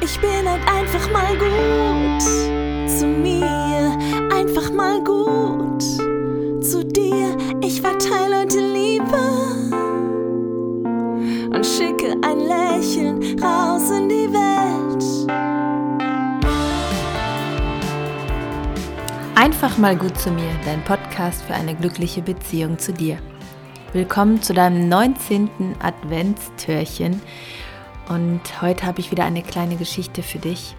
Ich bin halt einfach mal gut zu mir, einfach mal gut zu dir. Ich verteile heute Liebe und schicke ein Lächeln raus in die Welt. Einfach mal gut zu mir, dein Podcast für eine glückliche Beziehung zu dir. Willkommen zu deinem 19. Adventstürchen und heute habe ich wieder eine kleine Geschichte für dich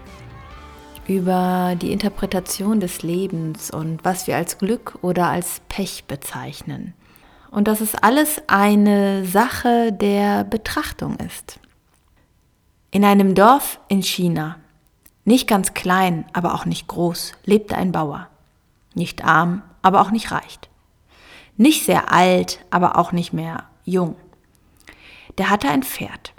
über die Interpretation des Lebens und was wir als Glück oder als Pech bezeichnen. Und dass es alles eine Sache der Betrachtung ist. In einem Dorf in China, nicht ganz klein, aber auch nicht groß, lebte ein Bauer. Nicht arm, aber auch nicht reich. Nicht sehr alt, aber auch nicht mehr jung. Der hatte ein Pferd.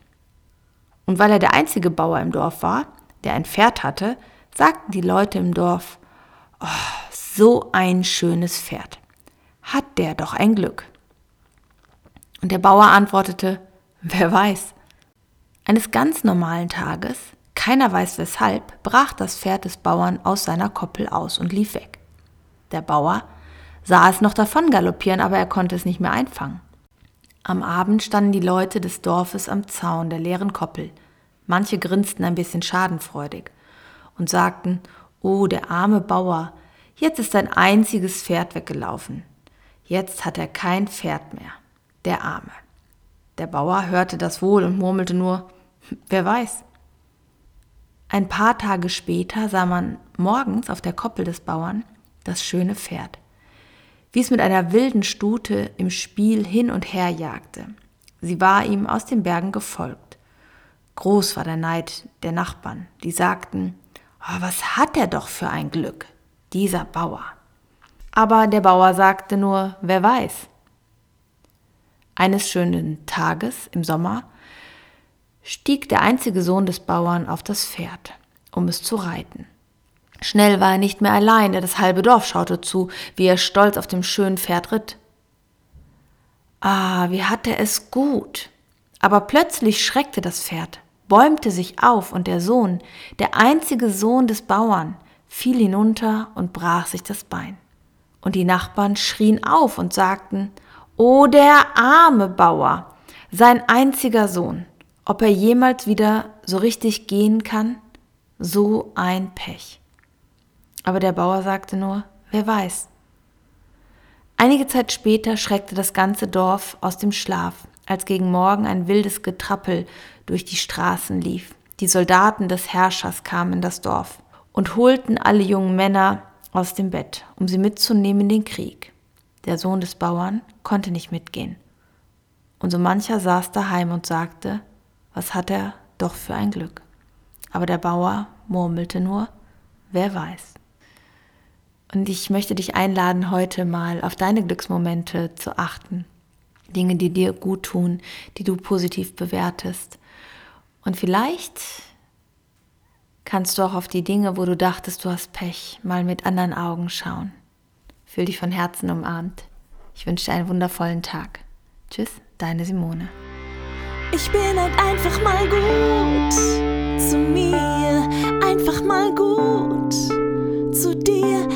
Und weil er der einzige Bauer im Dorf war, der ein Pferd hatte, sagten die Leute im Dorf, oh, so ein schönes Pferd. Hat der doch ein Glück. Und der Bauer antwortete, wer weiß. Eines ganz normalen Tages, keiner weiß weshalb, brach das Pferd des Bauern aus seiner Koppel aus und lief weg. Der Bauer sah es noch davon galoppieren, aber er konnte es nicht mehr einfangen. Am Abend standen die Leute des Dorfes am Zaun der leeren Koppel. Manche grinsten ein bisschen schadenfreudig und sagten, Oh, der arme Bauer, jetzt ist sein einziges Pferd weggelaufen. Jetzt hat er kein Pferd mehr. Der Arme. Der Bauer hörte das wohl und murmelte nur, wer weiß. Ein paar Tage später sah man morgens auf der Koppel des Bauern das schöne Pferd wie es mit einer wilden Stute im Spiel hin und her jagte. Sie war ihm aus den Bergen gefolgt. Groß war der Neid der Nachbarn, die sagten, oh, was hat er doch für ein Glück, dieser Bauer. Aber der Bauer sagte nur, wer weiß. Eines schönen Tages im Sommer stieg der einzige Sohn des Bauern auf das Pferd, um es zu reiten. Schnell war er nicht mehr allein, denn das halbe Dorf schaute zu, wie er stolz auf dem schönen Pferd ritt. Ah, wie hatte es gut. Aber plötzlich schreckte das Pferd, bäumte sich auf und der Sohn, der einzige Sohn des Bauern, fiel hinunter und brach sich das Bein. Und die Nachbarn schrien auf und sagten, O der arme Bauer, sein einziger Sohn, ob er jemals wieder so richtig gehen kann? So ein Pech. Aber der Bauer sagte nur, wer weiß. Einige Zeit später schreckte das ganze Dorf aus dem Schlaf, als gegen Morgen ein wildes Getrappel durch die Straßen lief. Die Soldaten des Herrschers kamen in das Dorf und holten alle jungen Männer aus dem Bett, um sie mitzunehmen in den Krieg. Der Sohn des Bauern konnte nicht mitgehen. Und so mancher saß daheim und sagte, was hat er doch für ein Glück. Aber der Bauer murmelte nur, wer weiß. Und ich möchte dich einladen, heute mal auf deine Glücksmomente zu achten. Dinge, die dir gut tun, die du positiv bewertest. Und vielleicht kannst du auch auf die Dinge, wo du dachtest, du hast Pech, mal mit anderen Augen schauen. Fühl dich von Herzen umarmt. Ich wünsche dir einen wundervollen Tag. Tschüss, deine Simone. Ich bin halt einfach mal gut zu mir, einfach mal gut zu dir